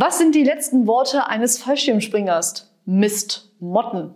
Was sind die letzten Worte eines Fallschirmspringers? Mist, Motten.